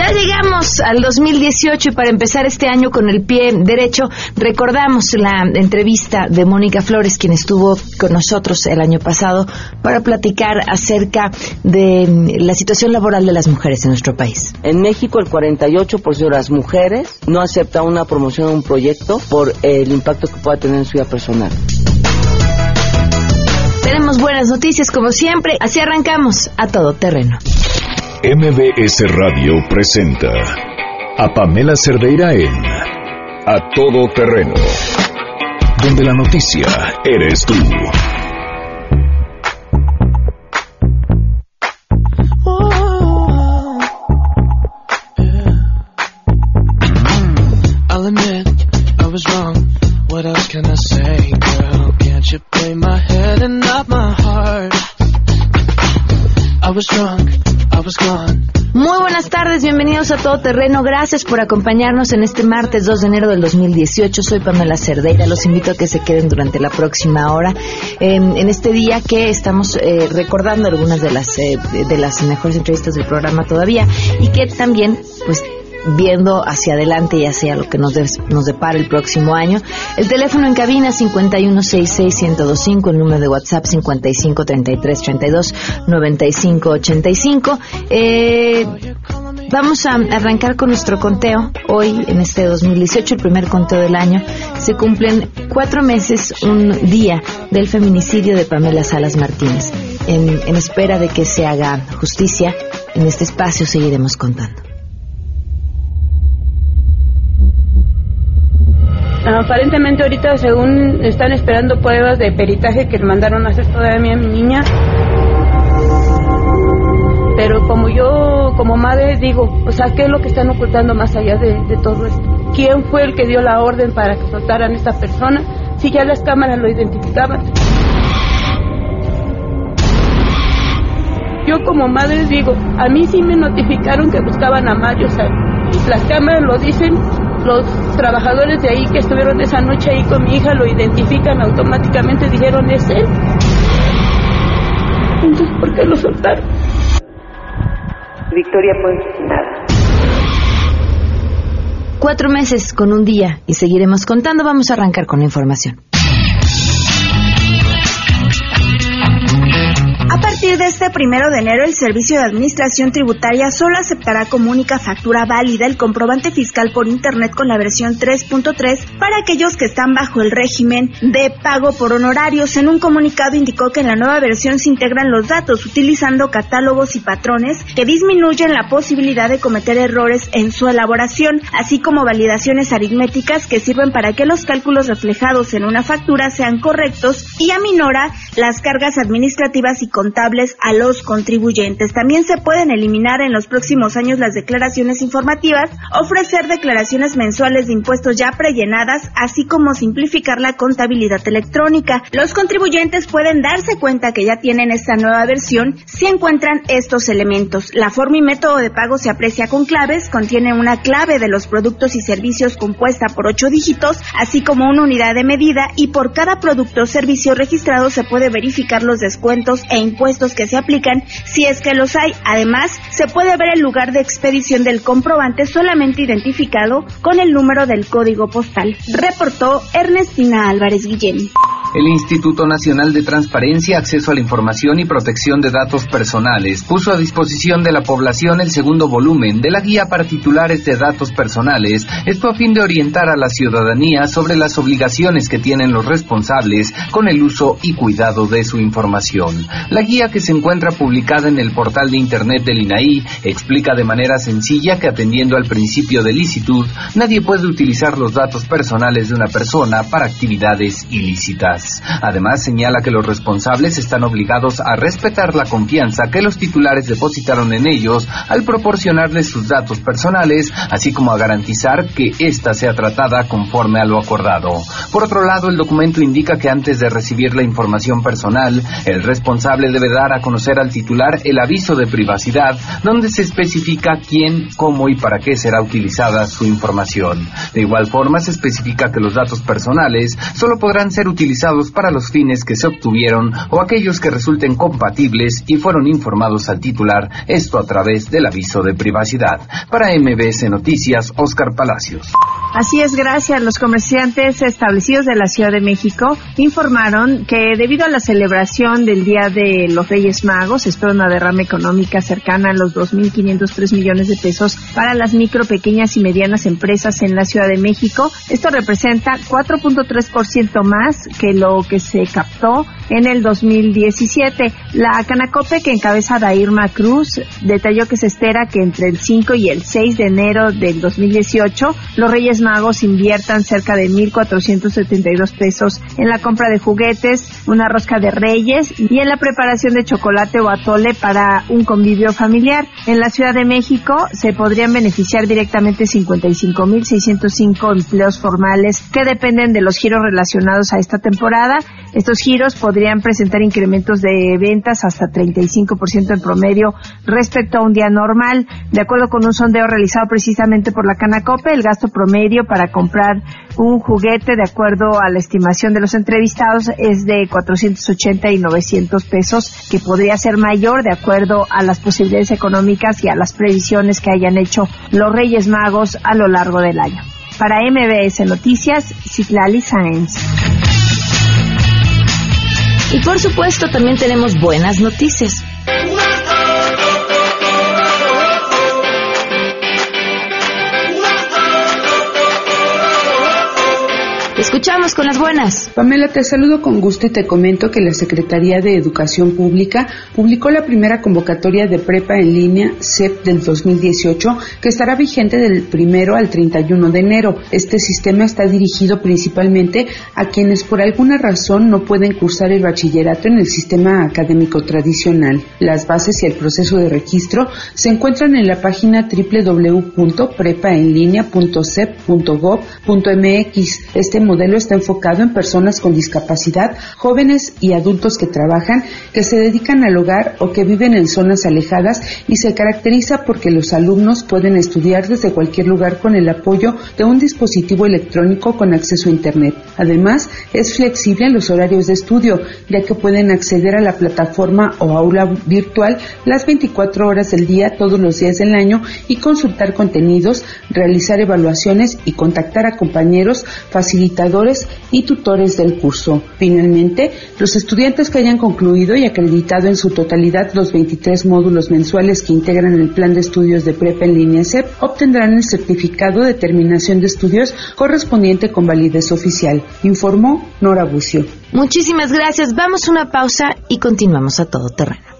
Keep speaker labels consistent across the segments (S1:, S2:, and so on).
S1: Ya llegamos al 2018 y para empezar este año con el pie derecho, recordamos la entrevista de Mónica Flores, quien estuvo con nosotros el año pasado para platicar acerca de la situación laboral de las mujeres en nuestro país.
S2: En México el 48% de las mujeres no acepta una promoción o un proyecto por el impacto que pueda tener en su vida personal.
S1: Tenemos buenas noticias como siempre, así arrancamos a todo terreno.
S3: MBS Radio presenta a Pamela Cerdeira en A Todo Terreno, donde la noticia eres tú.
S1: Muy buenas tardes, bienvenidos a Todo Terreno. Gracias por acompañarnos en este martes 2 de enero del 2018. Soy Pamela Cerdeira. Los invito a que se queden durante la próxima hora eh, en este día que estamos eh, recordando algunas de las eh, de las mejores entrevistas del programa todavía y que también pues viendo hacia adelante y hacia lo que nos, de- nos depara el próximo año. El teléfono en cabina 5166125, el número de WhatsApp 5533329585. Eh, vamos a arrancar con nuestro conteo. Hoy, en este 2018, el primer conteo del año, se cumplen cuatro meses, un día del feminicidio de Pamela Salas Martínez. En, en espera de que se haga justicia, en este espacio seguiremos contando.
S4: Aparentemente ahorita según están esperando pruebas de peritaje que mandaron a hacer todavía a mi niña. Pero como yo, como madre, digo, o sea, ¿qué es lo que están ocultando más allá de, de todo esto? ¿Quién fue el que dio la orden para que soltaran a esta persona? Si ya las cámaras lo identificaban. Yo como madre digo, a mí sí me notificaron que buscaban a Mario, o sea, las cámaras lo dicen, los trabajadores de ahí que estuvieron esa noche ahí con mi hija lo identifican automáticamente, dijeron es él. Entonces, ¿por qué lo soltaron?
S5: Victoria fue asesinada.
S1: Cuatro meses con un día y seguiremos contando. Vamos a arrancar con la información.
S6: Partir de este primero de enero, el Servicio de Administración Tributaria solo aceptará como única factura válida el comprobante fiscal por Internet con la versión 3.3 para aquellos que están bajo el régimen de pago por honorarios. En un comunicado indicó que en la nueva versión se integran los datos utilizando catálogos y patrones que disminuyen la posibilidad de cometer errores en su elaboración, así como validaciones aritméticas que sirven para que los cálculos reflejados en una factura sean correctos y aminora las cargas administrativas y contables a los contribuyentes. También se pueden eliminar en los próximos años las declaraciones informativas, ofrecer declaraciones mensuales de impuestos ya prellenadas, así como simplificar la contabilidad electrónica. Los contribuyentes pueden darse cuenta que ya tienen esta nueva versión si encuentran estos elementos. La forma y método de pago se aprecia con claves, contiene una clave de los productos y servicios compuesta por ocho dígitos, así como una unidad de medida y por cada producto o servicio registrado se puede verificar los descuentos e impuestos que se aplican si es que los hay. Además, se puede ver el lugar de expedición del comprobante solamente identificado con el número del código postal. Reportó Ernestina Álvarez Guillén.
S7: El Instituto Nacional de Transparencia, Acceso a la Información y Protección de Datos Personales puso a disposición de la población el segundo volumen de la guía para titulares de datos personales, esto a fin de orientar a la ciudadanía sobre las obligaciones que tienen los responsables con el uso y cuidado de su información. La guía que se encuentra publicada en el portal de Internet del INAI explica de manera sencilla que atendiendo al principio de licitud, nadie puede utilizar los datos personales de una persona para actividades ilícitas. Además, señala que los responsables están obligados a respetar la confianza que los titulares depositaron en ellos al proporcionarles sus datos personales, así como a garantizar que ésta sea tratada conforme a lo acordado. Por otro lado, el documento indica que antes de recibir la información personal, el responsable debe dar a conocer al titular el aviso de privacidad, donde se especifica quién, cómo y para qué será utilizada su información. De igual forma, se especifica que los datos personales solo podrán ser utilizados para los fines que se obtuvieron o aquellos que resulten compatibles y fueron informados al titular, esto a través del aviso de privacidad. Para MBS Noticias, Oscar Palacios.
S5: Así es, gracias. Los comerciantes establecidos de la Ciudad de México informaron que debido a la celebración del Día de los Reyes Magos, espera una derrama económica cercana a los 2.503 millones de pesos para las micro, pequeñas y medianas empresas en la Ciudad de México. Esto representa 4.3% más que lo que se captó en el 2017. La Canacope, que encabeza Dairma Cruz, detalló que se espera que entre el 5 y el 6 de enero del 2018 los Reyes Magos inviertan cerca de 1.472 pesos en la compra de juguetes, una rosca de reyes y en la preparación de chocolate o atole para un convivio familiar. En la Ciudad de México se podrían beneficiar directamente 55.605 empleos formales que dependen de los giros relacionados a esta temporada. Estos giros podrían presentar incrementos de ventas hasta 35% en promedio respecto a un día normal. De acuerdo con un sondeo realizado precisamente por la Canacope, el gasto promedio para comprar un juguete, de acuerdo a la estimación de los entrevistados, es de 480 y 900 pesos, que podría ser mayor de acuerdo a las posibilidades económicas y a las previsiones que hayan hecho los Reyes Magos a lo largo del año. Para MBS Noticias, Citlali Sáenz.
S1: Y por supuesto también tenemos buenas noticias. Escuchamos con las buenas.
S8: Pamela, te saludo con gusto y te comento que la Secretaría de Educación Pública publicó la primera convocatoria de prepa en línea CEP del 2018 que estará vigente del primero al 31 de enero. Este sistema está dirigido principalmente a quienes por alguna razón no pueden cursar el bachillerato en el sistema académico tradicional. Las bases y el proceso de registro se encuentran en la página www.prepaenlinea.cep.gov.mx. Este modelo está enfocado en personas con discapacidad, jóvenes y adultos que trabajan, que se dedican al hogar o que viven en zonas alejadas y se caracteriza porque los alumnos pueden estudiar desde cualquier lugar con el apoyo de un dispositivo electrónico con acceso a Internet. Además, es flexible en los horarios de estudio, ya que pueden acceder a la plataforma o aula virtual las 24 horas del día todos los días del año y consultar contenidos, realizar evaluaciones y contactar a compañeros, facilitar y tutores del curso. Finalmente, los estudiantes que hayan concluido y acreditado en su totalidad los 23 módulos mensuales que integran el plan de estudios de prepa en línea CEP obtendrán el certificado de terminación de estudios correspondiente con validez oficial, informó Nora Bucio.
S1: Muchísimas gracias. Vamos a una pausa y continuamos a todo terreno.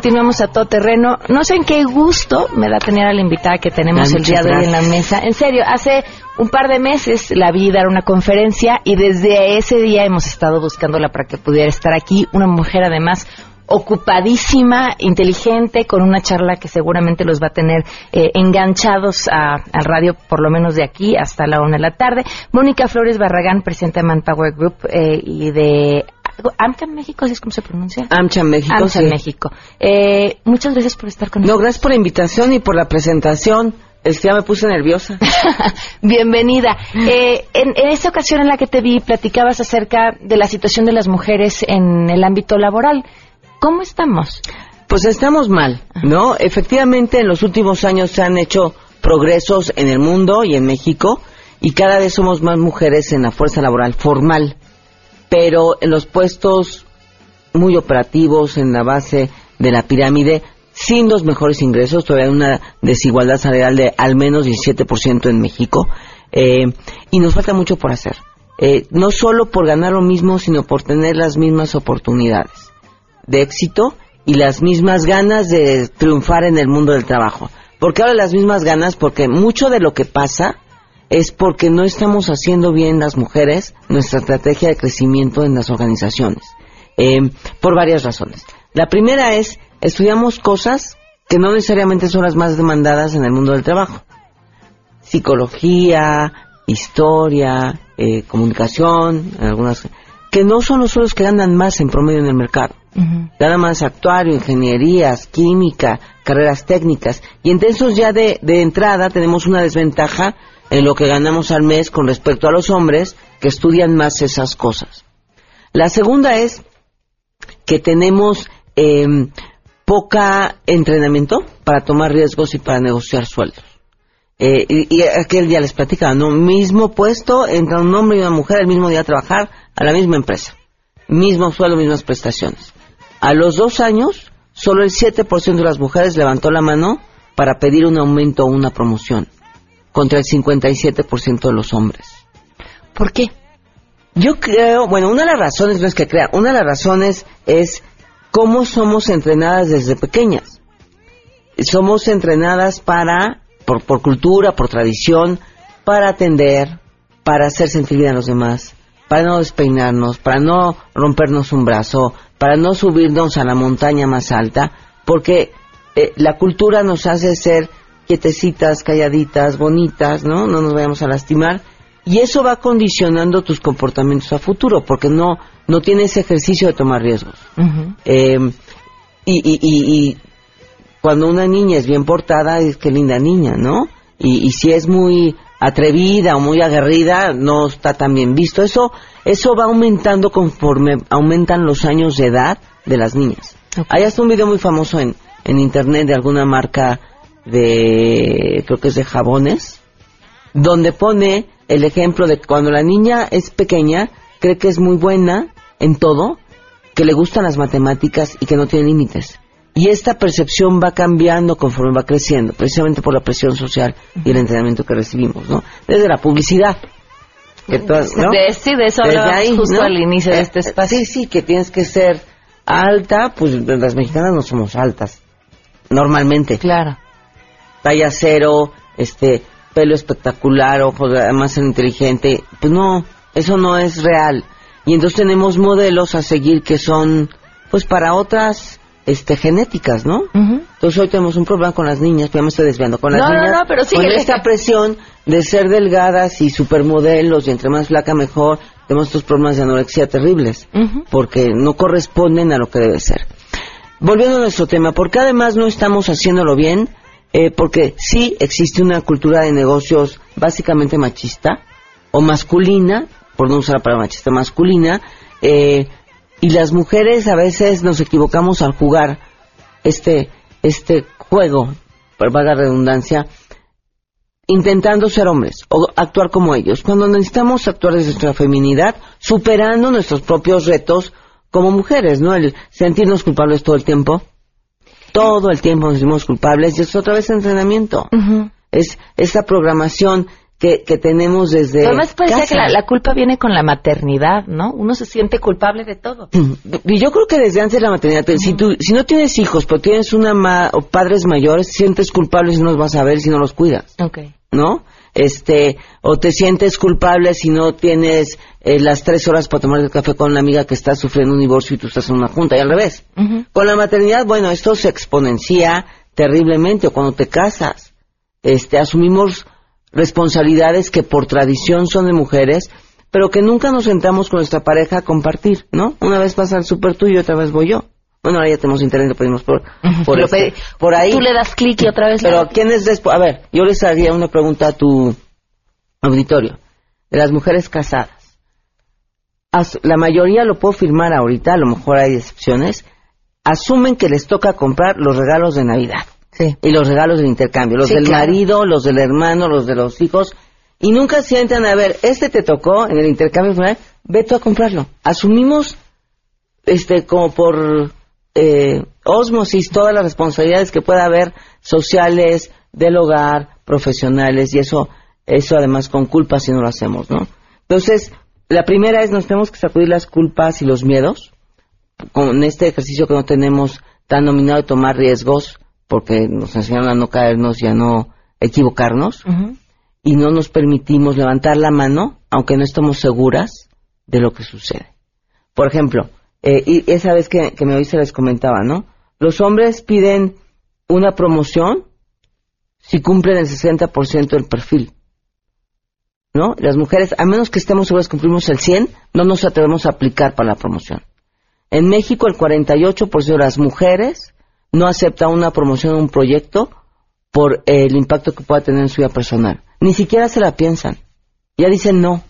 S1: Continuamos a todo terreno. No sé en qué gusto me da tener a la invitada que tenemos el día de hoy en la mesa. En serio, hace un par de meses la vi dar una conferencia y desde ese día hemos estado buscándola para que pudiera estar aquí. Una mujer además ocupadísima, inteligente, con una charla que seguramente los va a tener eh, enganchados a, al radio, por lo menos de aquí hasta la una de la tarde. Mónica Flores Barragán, presidenta de Manpower Group eh, y de AmCham México, ¿así es como se pronuncia?
S2: AmCham México,
S1: AmCham México. Eh, muchas gracias por estar con nosotros.
S2: No, gracias por la invitación y por la presentación. Es que ya me puse nerviosa.
S1: Bienvenida. Eh, en, en, esta ocasión en la que te vi, platicabas acerca de la situación de las mujeres en el ámbito laboral. ¿Cómo estamos?
S2: Pues estamos mal, ¿no? Efectivamente, en los últimos años se han hecho progresos en el mundo y en México y cada vez somos más mujeres en la fuerza laboral formal pero en los puestos muy operativos, en la base de la pirámide, sin los mejores ingresos, todavía una desigualdad salarial de al menos 17% en México, eh, y nos falta mucho por hacer. eh, no solo por ganar lo mismo, sino por tener las mismas oportunidades de éxito y las mismas ganas de triunfar en el mundo del trabajo. ¿Por qué hablo de las mismas ganas? Porque mucho de lo que pasa es porque no estamos haciendo bien las mujeres nuestra estrategia de crecimiento en las organizaciones. Eh, por varias razones. La primera es, estudiamos cosas que no necesariamente son las más demandadas en el mundo del trabajo. Psicología, historia, eh, comunicación, algunas que no son los suelos que ganan más en promedio en el mercado. Gana más actuario, ingenierías, química, carreras técnicas. Y entonces ya de, de entrada tenemos una desventaja en lo que ganamos al mes con respecto a los hombres que estudian más esas cosas. La segunda es que tenemos eh, poca entrenamiento para tomar riesgos y para negociar sueldos. Eh, y, aquel día les platicaba, ¿no? Mismo puesto, entra un hombre y una mujer el mismo día a trabajar a la misma empresa. Mismo sueldo, mismas prestaciones. A los dos años, solo el 7% de las mujeres levantó la mano para pedir un aumento o una promoción, contra el 57% de los hombres.
S1: ¿Por qué?
S2: Yo creo, bueno, una de las razones no es que crea, una de las razones es cómo somos entrenadas desde pequeñas. Somos entrenadas para, por, por cultura, por tradición, para atender, para hacer sentir bien a los demás, para no despeinarnos, para no rompernos un brazo, para no subirnos a la montaña más alta, porque eh, la cultura nos hace ser quietecitas, calladitas, bonitas, ¿no? No nos vayamos a lastimar y eso va condicionando tus comportamientos a futuro, porque no, no tienes ejercicio de tomar riesgos. Em, y, y, cuando una niña es bien portada, es que linda niña, ¿no? Y, si es muy atrevida o muy aguerrida, no está tan bien visto. Eso, eso va aumentando conforme aumentan los años de edad de las niñas. Hay hasta un video muy famoso en, en internet de alguna marca de, creo que es de jabones, donde pone el ejemplo de cuando la niña es pequeña, cree que es muy buena en todo, que le gustan las matemáticas y que no tiene límites. Y esta percepción va cambiando conforme va creciendo, precisamente por la presión social y el entrenamiento que recibimos, ¿no? Desde la publicidad.
S1: Que de, sí, de eso hablábamos justo al inicio de eh, este espacio.
S2: Sí, sí, que tienes que ser alta, pues las mexicanas no somos altas, normalmente.
S1: Claro.
S2: Talla cero, este, pelo espectacular, ojos además inteligente, pues no, eso no es real. Y entonces tenemos modelos a seguir que son, pues para otras este genéticas, ¿no? Entonces hoy tenemos un problema con las niñas, ya me estoy desviando, con las niñas,
S1: no, pero
S2: con esta presión de ser delgadas y supermodelos y entre más flaca mejor, tenemos estos problemas de anorexia terribles, porque no corresponden a lo que debe ser. Volviendo a nuestro tema, porque además no estamos haciéndolo bien, eh, porque sí existe una cultura de negocios básicamente machista o masculina, por no usar la palabra machista, masculina, eh, y las mujeres a veces nos equivocamos al jugar este, este juego, por vaga redundancia, intentando ser hombres o actuar como ellos, cuando necesitamos actuar desde nuestra feminidad, superando nuestros propios retos como mujeres, ¿no? El sentirnos culpables todo el tiempo, todo el tiempo nos sentimos culpables y es otra vez entrenamiento. Es esa programación que, que tenemos desde.
S1: Además, parece que la, culpa viene con la maternidad, ¿no? Uno se siente culpable de todo.
S2: Y yo creo que desde antes de la maternidad, si, tú, si no tienes hijos, pero tienes una o padres mayores, sientes culpable si no los vas a ver si no los cuidas.
S1: Okay.
S2: ¿No? Este, o te sientes culpable si no tienes eh, las tres horas para tomar el café con la amiga que está sufriendo un divorcio y tú estás en una junta, y al revés. Con la maternidad, bueno, esto se exponencia terriblemente, o cuando te casas, este, asumimos responsabilidades que por tradición son de mujeres, pero que nunca nos sentamos con nuestra pareja a compartir, ¿no? Una vez pasa el súper tuyo y otra vez voy yo. Bueno, ahora ya tenemos internet, lo pedimos por, por, este, por ahí.
S1: Tú le das clic y otra vez.
S2: Pero ¿quién es después? A ver, yo les haría una pregunta a tu auditorio. De las mujeres casadas la mayoría lo puedo firmar ahorita, a lo mejor hay excepciones, asumen que les toca comprar los regalos de Navidad. Y los regalos del intercambio, los del marido, los del hermano, los de los hijos, y nunca sientan a ver, este te tocó en el intercambio ve tú a comprarlo. Asumimos, este, como por eh, osmosis, todas las responsabilidades que pueda haber sociales, del hogar, profesionales, y eso, eso además con culpa si no lo hacemos, ¿no? Entonces, la primera es nos tenemos que sacudir las culpas y los miedos. Con este ejercicio que no tenemos tan nominado de tomar riesgos, porque nos enseñaron a no caernos y a no equivocarnos, y no nos permitimos levantar la mano, aunque no estemos seguras de lo que sucede. Por ejemplo, eh, y esa vez que, que me oíste les comentaba, ¿no? Los hombres piden una promoción si cumplen el 60% del perfil. ¿No? Las mujeres, a menos que estemos seguras que cumplimos el 100, no nos atrevemos a aplicar para la promoción. En México, el 48% de las mujeres no acepta una promoción o un proyecto por el impacto que pueda tener en su vida personal. Ni siquiera se la piensan. Ya dicen no.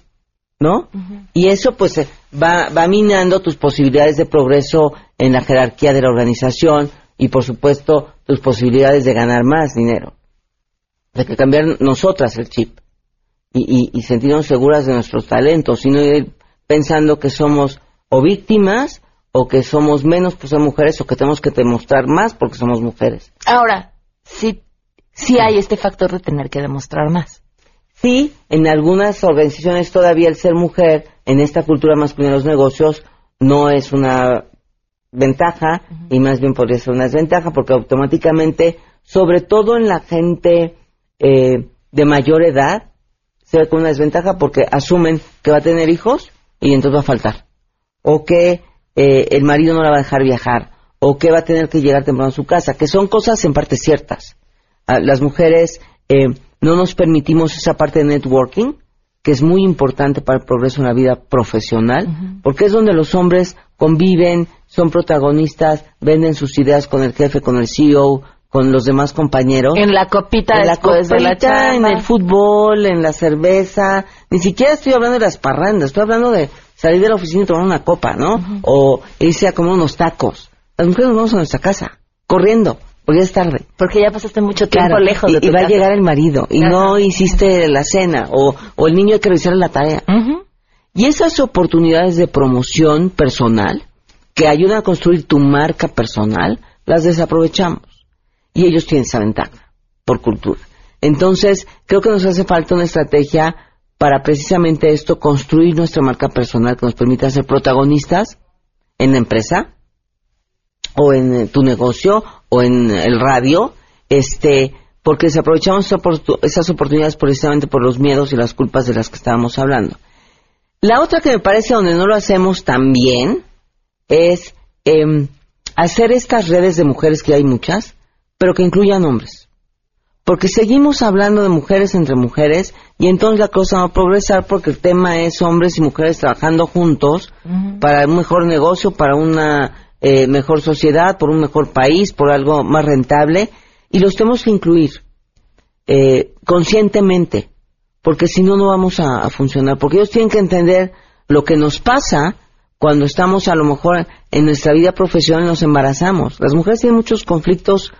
S2: ¿no? Y eso pues eh, va, va minando tus posibilidades de progreso en la jerarquía de la organización y por supuesto tus posibilidades de ganar más dinero. De que cambiar nosotras el chip y, y, sentirnos seguras de nuestros talentos, sino ir pensando que somos o víctimas o que somos menos por ser mujeres o que tenemos que demostrar más porque somos mujeres.
S1: Ahora, sí, sí hay este factor de tener que demostrar más.
S2: Sí, en algunas organizaciones todavía el ser mujer en esta cultura masculina de los negocios no es una ventaja y más bien podría ser una desventaja porque automáticamente, sobre todo en la gente eh, de mayor edad, se ve con una desventaja porque asumen que va a tener hijos y entonces va a faltar. O que eh, el marido no la va a dejar viajar. O que va a tener que llegar temprano a su casa. Que son cosas en parte ciertas. Ah, las mujeres eh, no nos permitimos esa parte de networking, que es muy importante para el progreso en la vida profesional, porque es donde los hombres conviven, son protagonistas, venden sus ideas con el jefe, con el CEO, con los demás compañeros.
S1: En la copita
S2: en la copita, en el fútbol, en la cerveza. Ni siquiera estoy hablando de las parrandas, estoy hablando de salir de la oficina y tomar una copa, ¿no? O irse a comer unos tacos. Las mujeres nos vamos a nuestra casa, corriendo porque es tarde.
S1: Porque ya pasaste mucho tiempo lejos
S2: de tu Y va a llegar el marido y no hiciste la cena o, o el niño hay que revisar la tarea. Y esas oportunidades de promoción personal que ayudan a construir tu marca personal, las desaprovechamos. Y ellos tienen esa ventaja por cultura. Entonces, creo que nos hace falta una estrategia para precisamente esto, construir nuestra marca personal que nos permita ser protagonistas en la empresa o en tu negocio o en el radio, este, porque desaprovechamos esas oportunidades precisamente por los miedos y las culpas de las que estábamos hablando. La otra que me parece donde no lo hacemos tan bien es em, hacer estas redes de mujeres que hay muchas, pero que incluyan hombres. Porque seguimos hablando de mujeres entre mujeres y entonces la cosa va a progresar porque el tema es hombres y mujeres trabajando juntos para un mejor negocio, para una eh, mejor sociedad, por un mejor país, por algo más rentable, y los tenemos que incluir eh, conscientemente, porque si no, no vamos a, funcionar, porque ellos tienen que entender lo que nos pasa cuando estamos a lo mejor en nuestra vida profesional nos embarazamos. Las mujeres tienen muchos conflictos,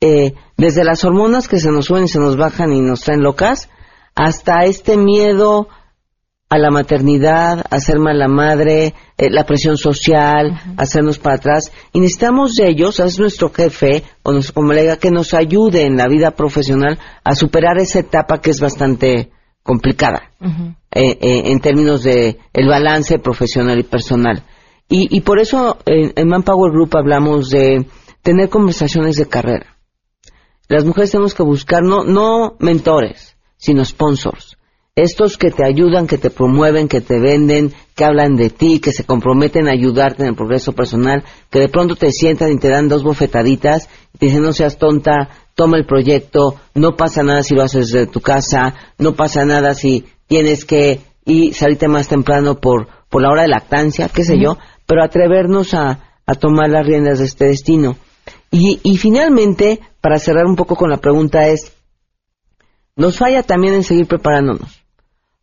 S2: eh, desde las hormonas que se nos suben se nos bajan y nos traen locas, hasta este miedo a la maternidad, a ser mala madre, eh, la presión social, hacernos para atrás. Y necesitamos de ellos, es nuestro jefe o nuestro colega, que nos ayude en la vida profesional a superar esa etapa que es bastante complicada eh, eh, en términos de el balance profesional y personal. Y, y por eso en Manpower Group hablamos de tener conversaciones de carrera. Las mujeres tenemos que buscar no, no mentores, sino sponsors estos que te ayudan, que te promueven, que te venden, que hablan de ti, que se comprometen a ayudarte en el progreso personal, que de pronto te sientan y te dan dos bofetaditas y te dicen no seas tonta, toma el proyecto, no pasa nada si lo haces de tu casa, no pasa nada si tienes que ir, salirte más temprano por, por la hora de lactancia, qué sé yo, pero atrevernos a, a tomar las riendas de este destino. Y, y finalmente, para cerrar un poco con la pregunta es, nos falla también en seguir preparándonos.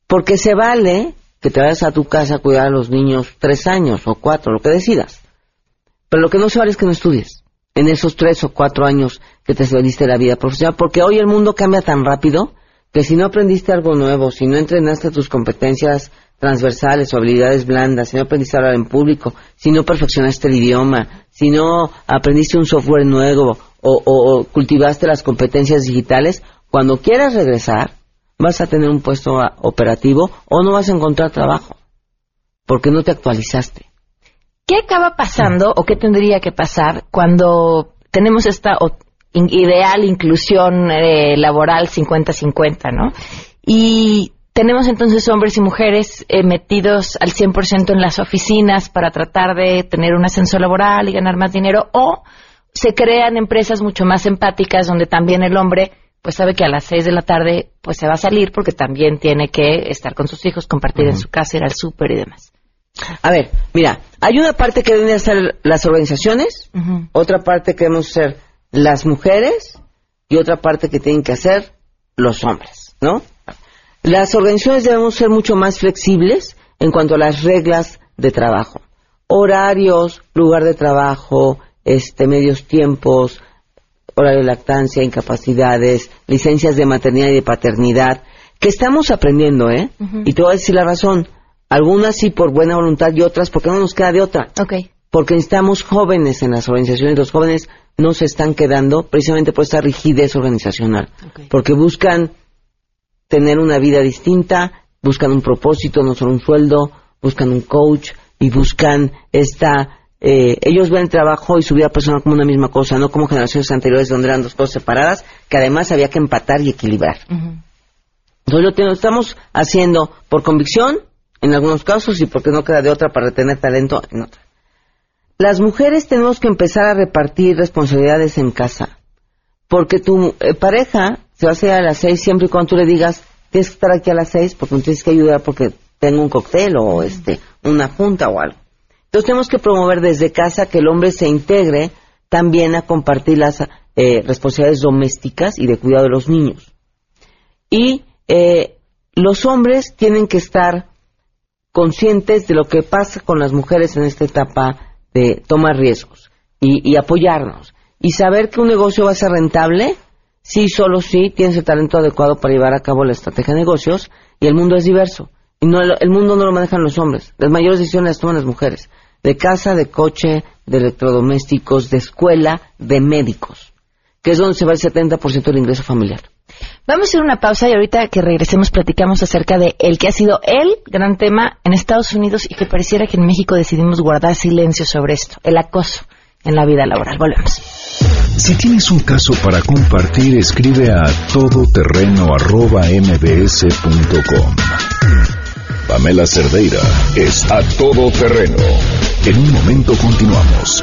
S2: Porque se vale que te vayas a tu casa a cuidar a los niños tres años o cuatro, lo que decidas. Pero lo que no se vale es que no estudies en esos tres o cuatro años que te saliste la vida profesional, porque hoy el mundo cambia tan rápido que si no aprendiste algo nuevo, si no entrenaste tus competencias transversales o habilidades blandas, si no aprendiste a hablar en público, si no perfeccionaste el idioma, si no aprendiste un software nuevo o cultivaste las competencias digitales, cuando quieras regresar, vas a tener un puesto operativo o no vas a encontrar trabajo. porque no te actualizaste.
S1: ¿Qué acaba pasando o qué tendría que pasar cuando tenemos esta ideal inclusión eh, laboral 50-50, ¿no? Y tenemos entonces hombres y mujeres eh, metidos al 100% en las oficinas para tratar de tener un ascenso laboral y ganar más dinero o se crean empresas mucho más empáticas donde también el hombre pues sabe que a las 6 de la tarde pues se va a salir porque también tiene que estar con sus hijos, compartir en su casa, ir al súper y demás.
S2: A ver, mira, hay una parte que deben hacer las organizaciones, otra parte que debemos hacer las mujeres y otra parte que tienen que hacer los hombres, ¿no? Las organizaciones debemos ser mucho más flexibles en cuanto a las reglas de trabajo, horarios, lugar de trabajo, este, medios tiempos, horario de lactancia, incapacidades, licencias de maternidad y de paternidad, que estamos aprendiendo, ¿eh? Y te voy a decir la razón. Algunas sí por buena voluntad y otras porque no nos queda de otra.
S1: Okay.
S2: Porque necesitamos jóvenes en las organizaciones. Los jóvenes no se están quedando precisamente por esta rigidez organizacional. Porque buscan tener una vida distinta, buscan un propósito, no solo un sueldo, buscan un coach y buscan esta... Eh, ellos ven el trabajo y su vida personal como una misma cosa, no como generaciones anteriores donde eran dos cosas separadas, que además había que empatar y equilibrar. Entonces lo estamos haciendo por convicción en algunos casos y porque no queda de otra para retener talento en otra. Las mujeres tenemos que empezar a repartir responsabilidades en casa, porque tu eh, pareja se va a hacer a las seis siempre y cuando tú le digas tienes que estar aquí a las seis porque me tienes que ayudar porque tengo un cóctel o este una junta o algo. Entonces tenemos que promover desde casa que el hombre se integre también a compartir las eh, responsabilidades domésticas y de cuidado de los niños. Y eh, los hombres tienen que estar conscientes de lo que pasa con las mujeres en esta etapa de tomar riesgos y, apoyarnos. Y saber que un negocio va a ser rentable si solo si tienes el talento adecuado para llevar a cabo la estrategia de negocios y el mundo es diverso. Y no, el mundo no lo manejan los hombres. Las mayores decisiones las toman las mujeres. De casa, de coche, de electrodomésticos, de escuela, de médicos. Que es donde se va el 70% del ingreso familiar.
S1: Vamos a hacer una pausa y ahorita que regresemos platicamos acerca de el que ha sido el gran tema en Estados Unidos y que pareciera que en México decidimos guardar silencio sobre esto, el acoso en la vida laboral. Volvemos.
S3: Si tienes un caso para compartir, escribe a todoterreno.mbs.com. Pamela Cerdeira es a todoterreno. En un momento continuamos.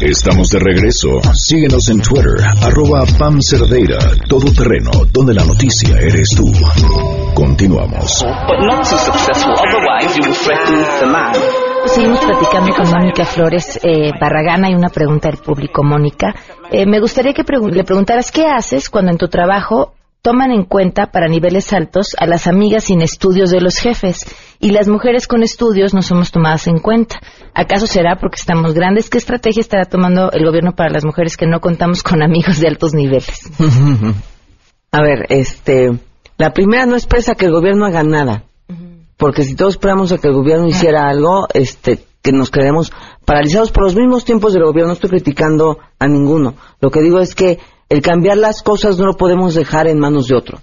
S3: Estamos de regreso. Síguenos en Twitter, arroba Pam Cerdeira, todo terreno, donde la noticia eres tú. Continuamos.
S1: Seguimos platicando con Mónica Flores eh, Barragana y una pregunta del público, Mónica. Eh, me gustaría que le preguntaras qué haces cuando en tu trabajo toman en cuenta para niveles altos a las amigas sin estudios de los jefes y las mujeres con estudios no somos tomadas en cuenta. ¿Acaso será porque estamos grandes? ¿Qué estrategia estará tomando el gobierno para las mujeres que no contamos con amigos de altos niveles?
S2: a ver, este, la primera no expresa que el gobierno haga nada, porque si todos esperamos a que el gobierno hiciera algo, este, que nos quedemos paralizados por los mismos tiempos del gobierno, no estoy criticando a ninguno. Lo que digo es que el cambiar las cosas no lo podemos dejar en manos de otro.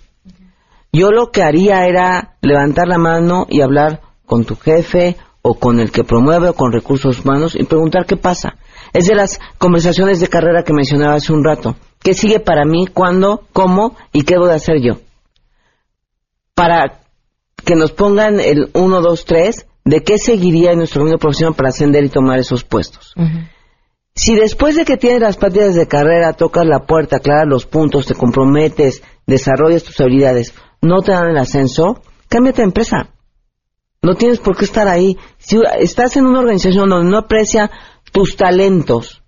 S2: Yo lo que haría era levantar la mano y hablar con tu jefe o con el que promueve o con recursos humanos y preguntar qué pasa. Es de las conversaciones de carrera que mencionaba hace un rato. ¿Qué sigue para mí? ¿Cuándo? ¿Cómo? ¿Y qué voy a hacer yo? Para que nos pongan el 1, 2, 3 de qué seguiría en nuestro camino profesional para ascender y tomar esos puestos. Si después de que tienes las prácticas de carrera, tocas la puerta, aclaras los puntos, te comprometes, desarrollas tus habilidades, no te dan el ascenso, cámbiate de empresa. No tienes por qué estar ahí. Si estás en una organización donde no aprecia tus talentos,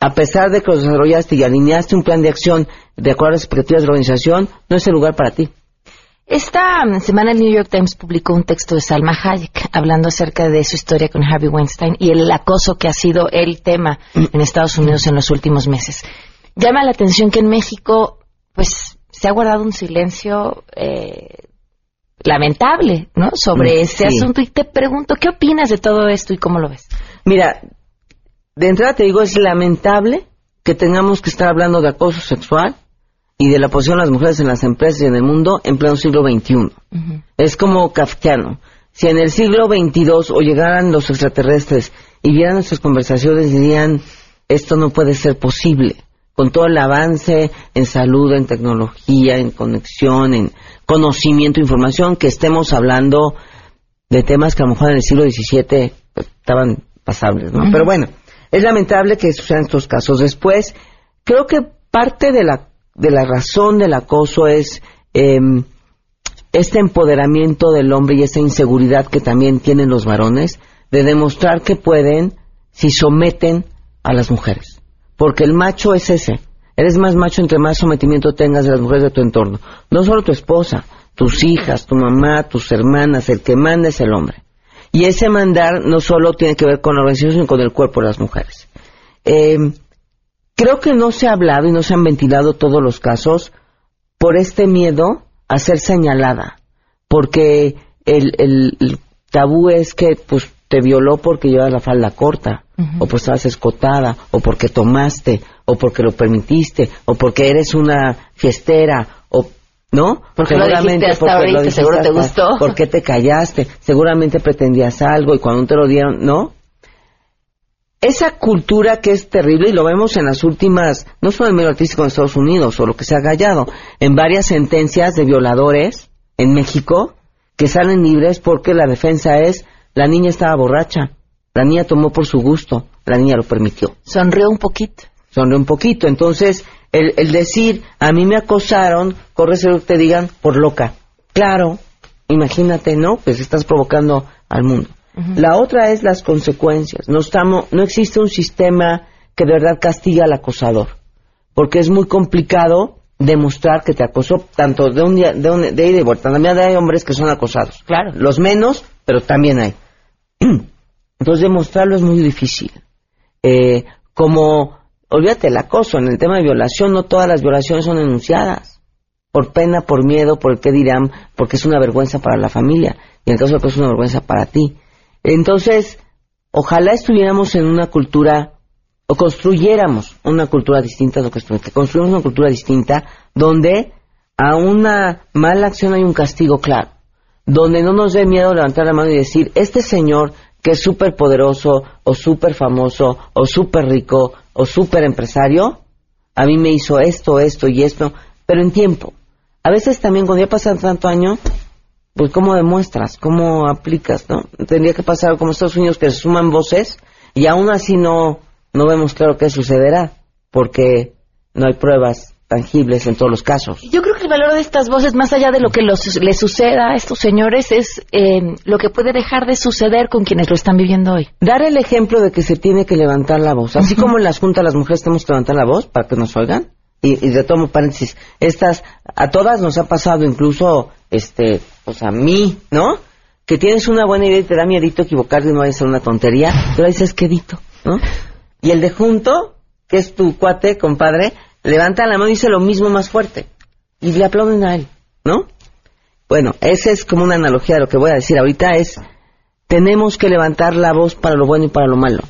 S2: a pesar de que los desarrollaste y alineaste un plan de acción de acuerdo a las expectativas de la organización, no es el lugar para ti.
S1: Esta semana el New York Times publicó un texto de Salma Hayek hablando acerca de su historia con Harvey Weinstein y el acoso que ha sido el tema en Estados Unidos en los últimos meses. Llama la atención que en México, pues, se ha guardado un silencio eh, lamentable, ¿no? Sobre mm, este asunto y te pregunto, ¿qué opinas de todo esto y cómo lo ves?
S2: Mira, de entrada te digo, es lamentable que tengamos que estar hablando de acoso sexual y de la posición de las mujeres en las empresas y en el mundo en pleno siglo XXI. Es como kafkiano. si en el siglo XXII o llegaran los extraterrestres y vieran nuestras conversaciones, dirían, esto no puede ser posible. Con todo el avance en salud, en tecnología, en conexión, en conocimiento, información, que estemos hablando de temas que a lo mejor en el siglo XVII estaban pasables, ¿no? Pero bueno, es lamentable que sucedan estos casos. Después, creo que parte de la, de la razón del acoso es em, este empoderamiento del hombre y esa inseguridad que también tienen los varones de demostrar que pueden si someten a las mujeres. Porque el macho es ese. Eres más macho entre más sometimiento tengas de las mujeres de tu entorno. No solo tu esposa, tus hijas, tu mamá, tus hermanas, el que manda es el hombre. Y ese mandar no solo tiene que ver con la organización, sino con el cuerpo de las mujeres. Eh, creo que no se ha hablado y no se han ventilado todos los casos por este miedo a ser señalada, porque el, el, tabú es que pues te violó porque llevas la falda corta, o porque estabas escotada, o porque tomaste, o porque lo permitiste, o porque eres una fiestera, ¿no?
S1: Porque seguramente, hasta porque seguro te gustó.
S2: ¿Por qué te callaste? Seguramente pretendías algo y cuando te lo dieron, ¿no? Esa cultura que es terrible y lo vemos en las últimas, no solo en el medio artístico en Estados Unidos o lo que se ha callado, en varias sentencias de violadores en México que salen libres porque la defensa es la niña estaba borracha, la niña tomó por su gusto, la niña lo permitió.
S1: Sonrió un poquito.
S2: Sonrió un poquito. Entonces, el, decir, a mí me acosaron, corre ser que te digan por loca. Claro, imagínate, ¿no? Pues estás provocando al mundo. La otra es las consecuencias. No, estamos, no existe un sistema que de verdad castiga al acosador, porque es muy complicado demostrar que te acosó tanto de un día de, un, de ida y vuelta. También hay hombres que son acosados.
S1: Claro.
S2: Los menos, pero también hay. Entonces demostrarlo es muy difícil. Eh, como olvídate el acoso, en el tema de violación no todas las violaciones son denunciadas, por pena, por miedo, por el qué dirán, porque es una vergüenza para la familia, y en el caso de que es una vergüenza para ti. Entonces, ojalá estuviéramos en una cultura, o construyéramos una cultura distinta, lo que construimos una cultura distinta, donde a una mala acción hay un castigo claro, donde no nos dé miedo levantar la mano y decir, este señor que es súper poderoso, o súper famoso, o súper rico, o súper empresario, a mí me hizo esto, esto y esto, pero en tiempo. A veces también cuando ya pasan tanto año, pues cómo demuestras, cómo aplicas, ¿no? Tendría que pasar como Estados Unidos que se suman voces y aún así no, no vemos claro qué sucederá, porque no hay pruebas tangibles en todos los casos.
S1: Yo creo que el valor de estas voces, más allá de lo que los, les suceda a estos señores, es eh, lo que puede dejar de suceder con quienes lo están viviendo hoy.
S2: Dar el ejemplo de que se tiene que levantar la voz. Así como en las juntas las mujeres tenemos que levantar la voz para que nos oigan. Y, y de tomo paréntesis, estas, a todas nos ha pasado, incluso, este, pues a mí, ¿no? Que tienes una buena idea y te da miedito equivocarte y no vaya a ser una tontería, pero dices, quedito, ¿no? Y el de junto, que es tu cuate, compadre, levanta la mano y dice lo mismo más fuerte. Y le aplauden a él, ¿no? Bueno, esa es como una analogía de lo que voy a decir ahorita, es tenemos que levantar la voz para lo bueno y para lo malo.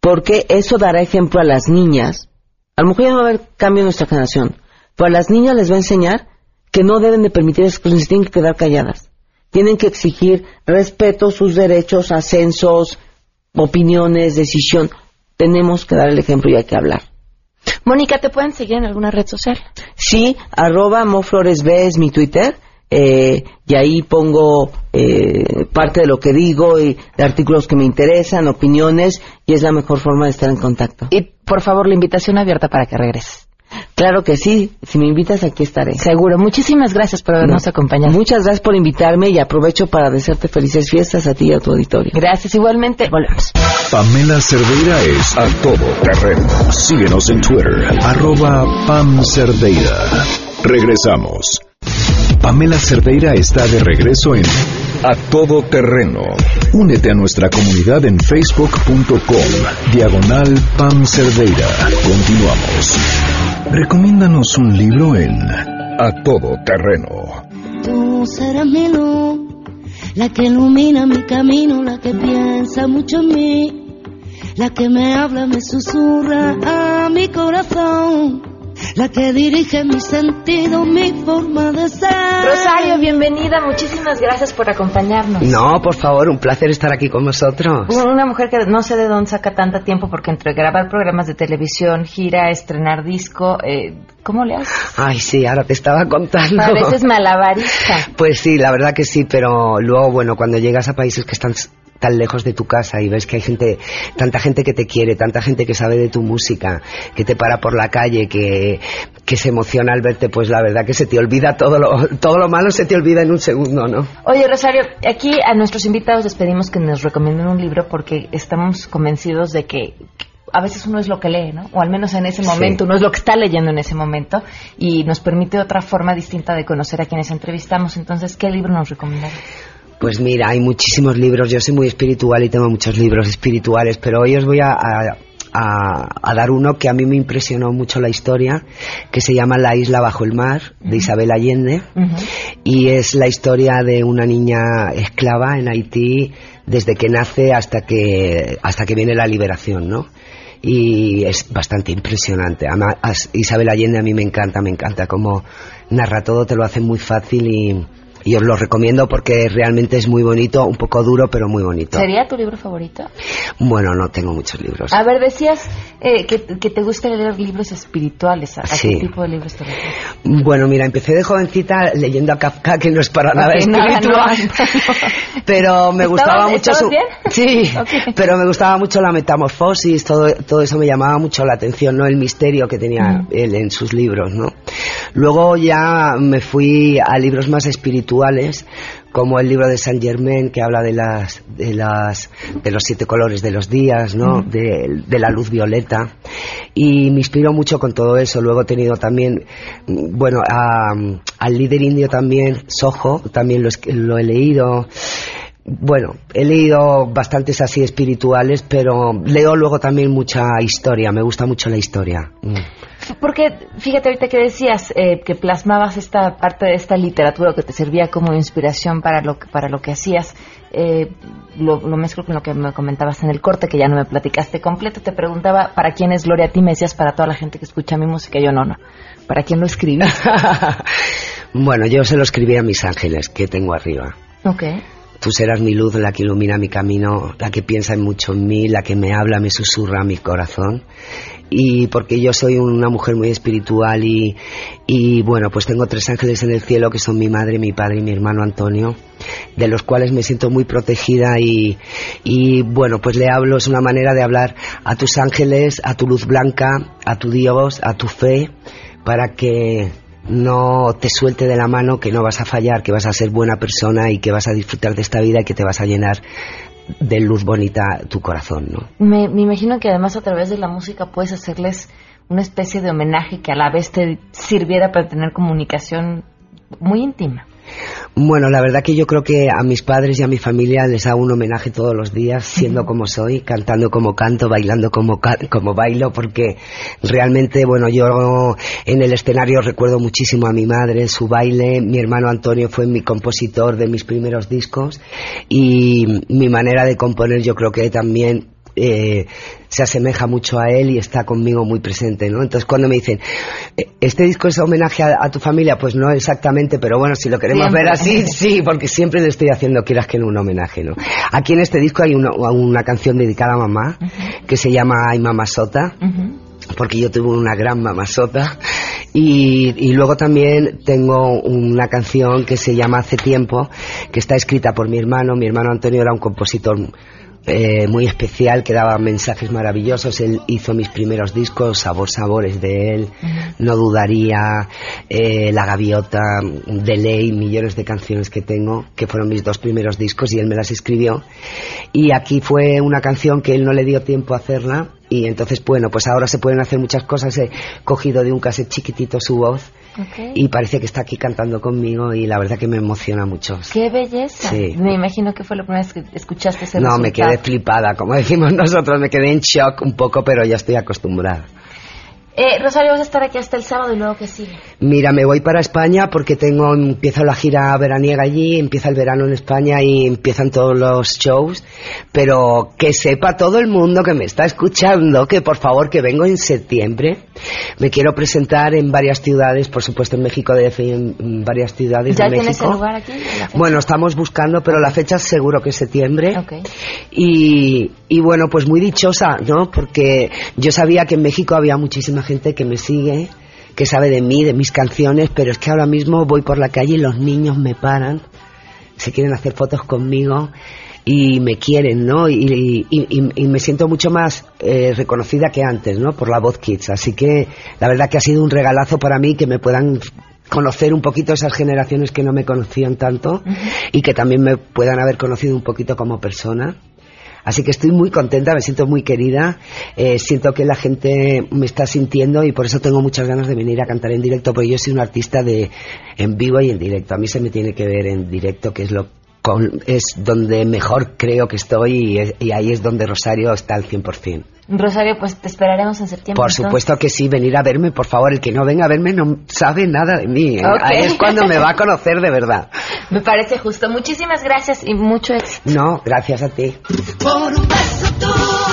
S2: Porque eso dará ejemplo a las niñas. A lo mejor ya no va a haber cambio en nuestra generación, pero a las niñas les va a enseñar que no deben de permitir esas cosas, tienen que quedar calladas. Tienen que exigir respeto, sus derechos, ascensos, opiniones, decisión. Tenemos que dar el ejemplo y hay que hablar.
S1: Mónica, ¿te pueden seguir en alguna red social?
S2: Sí, arroba mofloresb es mi Twitter. Eh, y ahí pongo eh, parte de lo que digo y de artículos que me interesan, opiniones, y es la mejor forma de estar en contacto.
S1: Y por favor, la invitación abierta para que regreses.
S2: Claro que sí, si me invitas aquí estaré.
S1: Seguro, muchísimas gracias por habernos acompañado.
S2: Muchas gracias por invitarme y aprovecho para desearte felices fiestas a ti y a tu auditorio.
S1: Gracias, igualmente, volvemos.
S3: Pamela Cerdeira es a todo terreno. Síguenos en Twitter, arroba Pam Cerdeira. Regresamos. Pamela Cerdeira está de regreso en A Todo Terreno. Únete a nuestra comunidad en facebook.com, diagonal Pam Cerdeira. Continuamos. Recomiéndanos un libro en A Todo Terreno.
S9: Tú serás mi luz, la que ilumina mi camino, la que piensa mucho en mí, la que me habla, me susurra a mi corazón la que dirige mi sentido, mi forma de ser.
S1: Rosario, bienvenida, muchísimas gracias por acompañarnos.
S10: No, por favor, un placer estar aquí con vosotros.
S1: Una mujer que no sé de dónde saca tanto tiempo porque entre grabar programas de televisión, gira, estrenar disco, eh, ¿cómo le haces?
S10: Ay, sí, ahora te estaba contando.
S1: Pareces malabarista.
S10: Pues sí, la verdad que sí, pero luego, bueno, cuando llegas a países que están tan lejos de tu casa y ves que hay gente, tanta gente que te quiere, tanta gente que sabe de tu música, que te para por la calle, que, que se emociona al verte, pues la verdad que se te olvida todo lo, todo lo malo, se te olvida en un segundo, ¿no?
S1: Oye, Rosario, aquí a nuestros invitados les pedimos que nos recomienden un libro porque estamos convencidos de que a veces uno es lo que lee, ¿no? O al menos en ese momento, uno es lo que está leyendo en ese momento y nos permite otra forma distinta de conocer a quienes entrevistamos. Entonces, ¿qué libro nos recomendarías?
S10: Pues mira, hay muchísimos libros. Yo soy muy espiritual y tengo muchos libros espirituales, pero hoy os voy a, a, dar uno que a mí me impresionó mucho la historia, que se llama La isla bajo el mar, de Isabel Allende, y es la historia de una niña esclava en Haití desde que nace hasta que, hasta que viene la liberación, ¿no? y es bastante impresionante. Isabel Allende a mí me encanta, me encanta cómo narra todo, te lo hace muy fácil y, y os lo recomiendo porque realmente es muy bonito, un poco duro, pero muy bonito.
S1: ¿Sería tu libro favorito?
S10: Bueno, no tengo muchos libros.
S1: A ver, decías eh, que, te gusta leer libros espirituales. ¿A, qué tipo de libros te gustan?
S10: Bueno, mira, empecé de jovencita leyendo a Kafka, que no es para nada espiritual. pero me gustaba mucho su...
S1: bien?
S10: Sí, pero me gustaba mucho la metamorfosis, todo, todo eso me llamaba mucho la atención, ¿no? El misterio que tenía él en sus libros, ¿no? Luego ya me fui a libros más espirituales, como el libro de Saint Germain que habla de las de las de los siete colores de los días, ¿no? De, la luz violeta y me inspiró mucho con todo eso. Luego he tenido también, bueno, al líder indio también, Soho, también lo, lo he leído. Bueno, he leído bastantes así espirituales, pero leo luego también mucha historia, me gusta mucho la historia. Mm.
S1: Porque, fíjate ahorita que decías eh, que plasmabas esta parte de esta literatura que te servía como inspiración para lo que, para lo que hacías, eh, lo, lo, mezclo con lo que me comentabas en el corte, que ya no me platicaste completo. Te preguntaba, ¿para quién es Gloria? A ti me decías, para toda la gente que escucha mi música. Yo no, no. ¿Para quién lo escribí?
S10: bueno, yo se lo escribí a mis ángeles que tengo arriba.
S1: Ok.
S10: Tú serás mi luz, la que ilumina mi camino, la que piensa mucho en mí, la que me habla, me susurra mi corazón. Y porque yo soy una mujer muy espiritual y, y bueno, pues tengo tres ángeles en el cielo que son mi madre, mi padre y mi hermano Antonio, de los cuales me siento muy protegida y, y bueno, pues le hablo, es una manera de hablar a tus ángeles, a tu luz blanca, a tu Dios, a tu fe, para que no te suelte de la mano que no vas a fallar, que vas a ser buena persona y que vas a disfrutar de esta vida y que te vas a llenar de luz bonita tu corazón, ¿no?
S1: Me, me, imagino que además a través de la música puedes hacerles una especie de homenaje que a la vez te sirviera para tener comunicación muy íntima.
S10: Bueno, la verdad que yo creo que a mis padres y a mi familia les hago un homenaje todos los días, siendo como soy, cantando como canto, bailando como, como bailo, porque realmente, bueno, yo en el escenario recuerdo muchísimo a mi madre, su baile, mi hermano Antonio fue mi compositor de mis primeros discos y mi manera de componer yo creo que también eh, se asemeja mucho a él y está conmigo muy presente, ¿no? Entonces cuando me dicen, eh, ¿este disco es homenaje a, tu familia? Pues no exactamente, pero bueno, si lo queremos ver así, sí, porque siempre le estoy haciendo, quieras que no, un homenaje, ¿no? Aquí en este disco hay una, una canción dedicada a mamá, que se llama Ay Mamá Sota, porque yo tuve una gran mamazota. Y, y, luego también tengo una canción que se llama Hace tiempo, que está escrita por mi hermano. Mi hermano Antonio era un compositor eh, muy especial que daba mensajes maravillosos. Él hizo mis primeros discos, Sabor Sabores de él, No Dudaría, eh, La Gaviota, De Ley, millones de canciones que tengo, que fueron mis dos primeros discos y él me las escribió. Y aquí fue una canción que él no le dio tiempo a hacerla y entonces, bueno, pues ahora se pueden hacer muchas cosas. He cogido de un cassette chiquitito su voz y parece que está aquí cantando conmigo y la verdad que me emociona mucho.
S1: ¡Qué belleza! Me imagino que fue la primera vez que escuchaste ese
S10: No, me quedé flipada, como decimos nosotros, me quedé en shock un poco, pero ya estoy acostumbrada.
S1: Eh, Rosario, vas a estar aquí hasta el sábado y luego que sigue.
S10: Mira, me voy para España porque tengo, empiezo la gira veraniega allí, empieza el verano en España y empiezan todos los shows, pero que sepa todo el mundo que me está escuchando que por favor que vengo en septiembre. Me quiero presentar en varias ciudades, por supuesto en México de en varias ciudades
S1: ¿Ya
S10: de
S1: tienes
S10: México.
S1: el lugar aquí?
S10: Bueno, estamos buscando, pero la fecha seguro que es septiembre.
S1: Ok.
S10: Y, y bueno, pues muy dichosa, ¿no? Porque yo sabía que en México había muchísima gente que me sigue, que sabe de mí, de mis canciones, pero es que ahora mismo voy por la calle y los niños me paran, se quieren hacer fotos conmigo y me quieren, ¿no? Y, y- y- y me siento mucho más eh, reconocida que antes, ¿no? Por la voz Kids. Así que la verdad que ha sido un regalazo para mí que me puedan conocer un poquito esas generaciones que no me conocían tanto y que también me puedan haber conocido un poquito como persona. Así que estoy muy contenta, me siento muy querida, eh, siento que la gente me está sintiendo y por eso tengo muchas ganas de venir a cantar en directo, porque yo soy un artista de en vivo y en directo. A mí se me tiene que ver en directo, que es lo con- es donde mejor creo que estoy y, y ahí es donde Rosario está al 100%.
S1: Rosario, pues te esperaremos en septiembre.
S10: Por
S1: entonces.
S10: supuesto que sí, venir a verme, por favor. El que no venga a verme no sabe nada de mí. ¿eh? Ahí es cuando me va a conocer de verdad.
S1: Me parece justo. Muchísimas gracias y mucho éxito.
S10: No, gracias a ti.
S9: Por un beso tuyo,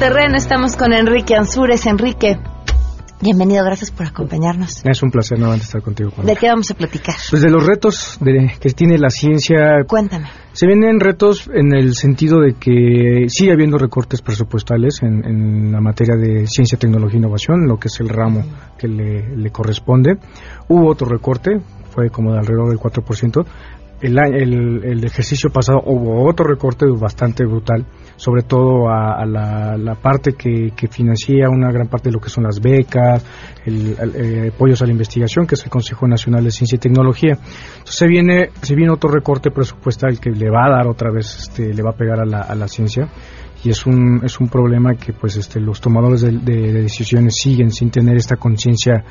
S1: terreno. Estamos con Enrique Ansures. Enrique, bienvenido. Gracias por acompañarnos.
S11: Es un placer nuevamente estar contigo. Juan.
S1: ¿De qué vamos a platicar?
S11: Pues de los retos de, que tiene la ciencia.
S1: Cuéntame.
S11: Se vienen retos en el sentido de que sigue habiendo recortes presupuestales en, en la materia de ciencia, tecnología e innovación, lo que es el ramo que le, le corresponde. Hubo otro recorte, fue como de alrededor del 4%. El, el, el ejercicio pasado hubo otro recorte bastante brutal, sobre todo a, a la, parte que, que financia una gran parte de lo que son las becas, el, el, eh, apoyos a la investigación, que es el Consejo Nacional de Ciencia y Tecnología. Entonces se viene, se viene otro recorte presupuestal que le va a dar otra vez, este, le va a pegar a la, a la ciencia y es un, es un problema que pues este, los tomadores de- de decisiones siguen sin tener esta conciencia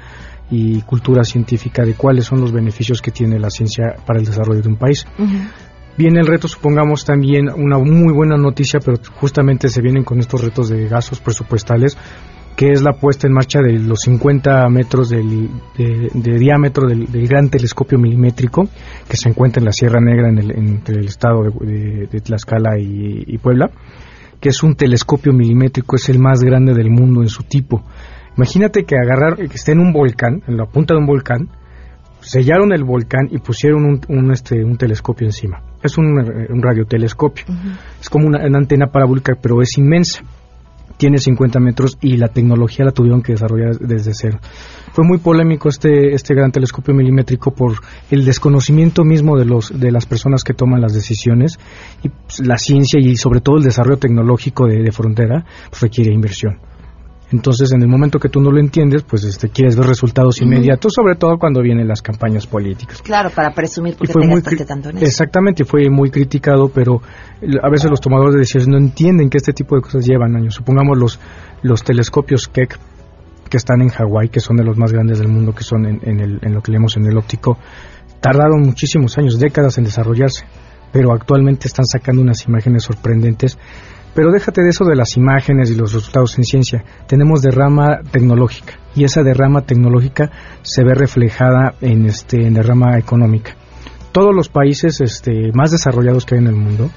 S11: y cultura científica de cuáles son los beneficios que tiene la ciencia para el desarrollo de un país. Viene el reto, supongamos también una muy buena noticia, pero justamente se vienen con estos retos de gastos presupuestales, que es la puesta en marcha de los 50 metros del- de, de diámetro del, del gran telescopio milimétrico que se encuentra en la Sierra Negra, en el, entre el estado de, de- de Tlaxcala y, y Puebla, que es un telescopio milimétrico, es el más grande del mundo en su tipo. Imagínate que agarrar, que esté en un volcán, en la punta de un volcán, sellaron el volcán y pusieron un, un, este, un telescopio encima. Es un, eh, un radiotelescopio. Es como una, una antena parabólica, pero es inmensa. Tiene 50 metros y la tecnología la tuvieron que desarrollar desde cero. Fue muy polémico este, este gran telescopio milimétrico por el desconocimiento mismo de, los, de las personas que toman las decisiones y pues, la ciencia y sobre todo el desarrollo tecnológico de, de frontera pues, requiere inversión. Entonces, en el momento que tú no lo entiendes, pues este, quieres ver resultados inmediatos, sobre todo cuando vienen las campañas políticas.
S1: Claro, para presumir porque
S11: fue
S1: te
S11: muy
S1: gastaste
S11: cri-
S1: tanto en eso.
S11: Exactamente, fue muy criticado, pero a veces los tomadores de decisiones no entienden que este tipo de cosas llevan años. Supongamos los, los telescopios Keck que están en Hawái, que son de los más grandes del mundo, que son en, en el- en lo que leemos en el óptico, tardaron muchísimos años, décadas en desarrollarse, pero actualmente están sacando unas imágenes sorprendentes. Pero déjate de eso de las imágenes y los resultados en ciencia. Tenemos derrama tecnológica y esa derrama tecnológica se ve reflejada en este en derrama económica. Todos los países este, más desarrollados que hay en el mundo,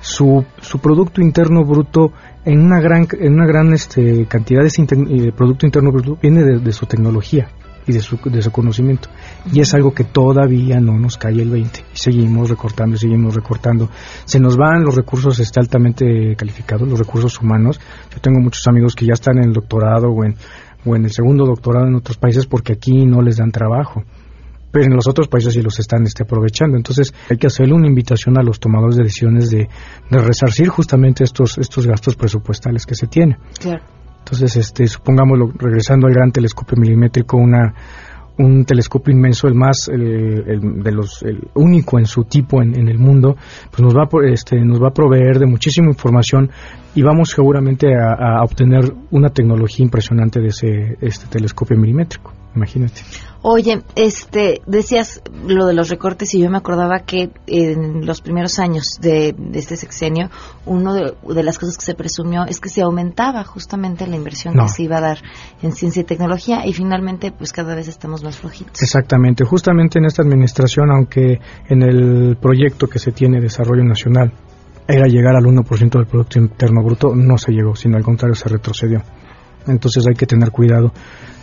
S11: su, su producto interno bruto en una gran en una gran este, cantidad de ese eh, producto interno bruto viene de su tecnología y de su, de su conocimiento. Y es algo que todavía no nos cae el 20. Y seguimos recortando, y seguimos recortando. Se nos van los recursos este, altamente calificados, los recursos humanos. Yo tengo muchos amigos que ya están en el doctorado o en, o en el segundo doctorado en otros países porque aquí no les dan trabajo. pero en los otros países sí los están este, aprovechando. Entonces hay que hacerle una invitación a los tomadores de decisiones de, de resarcir justamente estos, estos gastos presupuestales que se tienen.
S1: Claro.
S11: Entonces, este, supongamos, regresando al gran telescopio milimétrico, una, un telescopio inmenso, el más, el, el de los, el único en su tipo en, en el mundo, pues nos va, este, nos va a proveer de muchísima información y vamos seguramente a, a obtener una tecnología impresionante de ese este telescopio milimétrico. Imagínate.
S1: Oye, este, decías lo de los recortes y yo me acordaba que en los primeros años de, de este sexenio, uno de, de las cosas que se presumió es que se aumentaba justamente la inversión
S11: No.
S1: que se iba a dar en ciencia y tecnología y finalmente pues cada vez estamos más flojitos.
S11: Exactamente, justamente en esta administración, aunque en el proyecto que se tiene de desarrollo nacional era llegar al 1% del Producto Interno Bruto, no se llegó, sino al contrario se retrocedió. Entonces hay que tener cuidado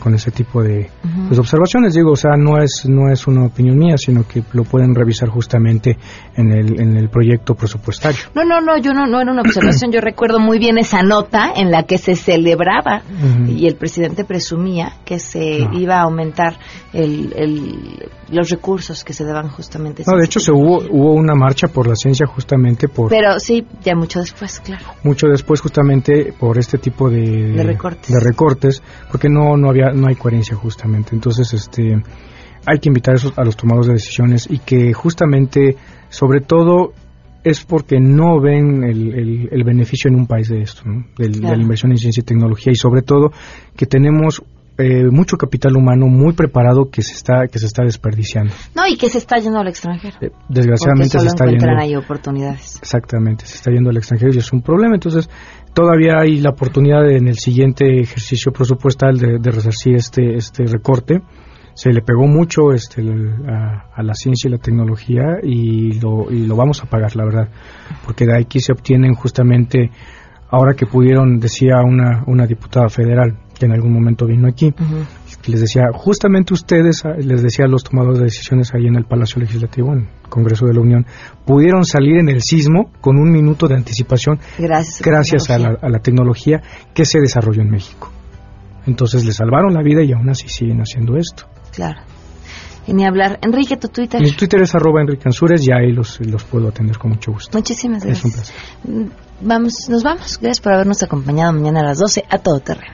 S11: con ese tipo de pues, observaciones. Digo, o sea, no es no es una opinión mía, sino que lo pueden revisar justamente en el, en el proyecto presupuestario.
S1: No, no, no, yo no, no era una observación. Yo recuerdo muy bien esa nota en la que se celebraba y el presidente presumía que se
S11: No.
S1: iba a aumentar el, el- los recursos que se daban justamente.
S11: No, de hecho se hubo hubo una marcha por la ciencia justamente por
S1: Pero sí, ya mucho después, claro.
S11: mucho después justamente por este tipo de,
S1: De recortes.
S11: de recortes, porque no no había no hay coherencia justamente entonces este hay que invitar a, esos- a los tomadores de decisiones y que justamente sobre todo es porque no ven el, el- el beneficio en un país de esto, ¿no? Del- de la inversión en ciencia y tecnología y sobre todo que tenemos eh, mucho capital humano muy preparado que se está que se está desperdiciando.
S1: No, y que se está yendo al extranjero.
S11: Eh, desgraciadamente se está yendo
S1: ahí oportunidades.
S11: Exactamente, se está yendo al extranjero y es un problema. Entonces, todavía hay la oportunidad de, en el siguiente ejercicio presupuestal de, de resarcir este, este recorte. Se le pegó mucho este, a la ciencia y la tecnología y lo, y lo vamos a pagar, la verdad. Porque de aquí se obtienen justamente, ahora que pudieron, decía una, una diputada federal que en algún momento vino aquí, les decía, justamente ustedes, ah, les decía a los tomadores de decisiones ahí en el Palacio Legislativo, en el Congreso de la Unión, pudieron salir en el sismo con un minuto de anticipación
S1: Gracias.
S11: gracias a la, a la tecnología que se desarrolló en México. Entonces les salvaron la vida y aún así siguen haciendo esto.
S1: Claro. Y ni hablar. Enrique, tu Twitter.
S11: Mi Twitter es arroba Enrique Ansures y ahí los, los puedo atender con mucho gusto.
S1: Muchísimas
S11: Es un
S1: gracias. Mm, Vamos, nos vamos. Gracias por habernos acompañado mañana a las 12 a todo terreno.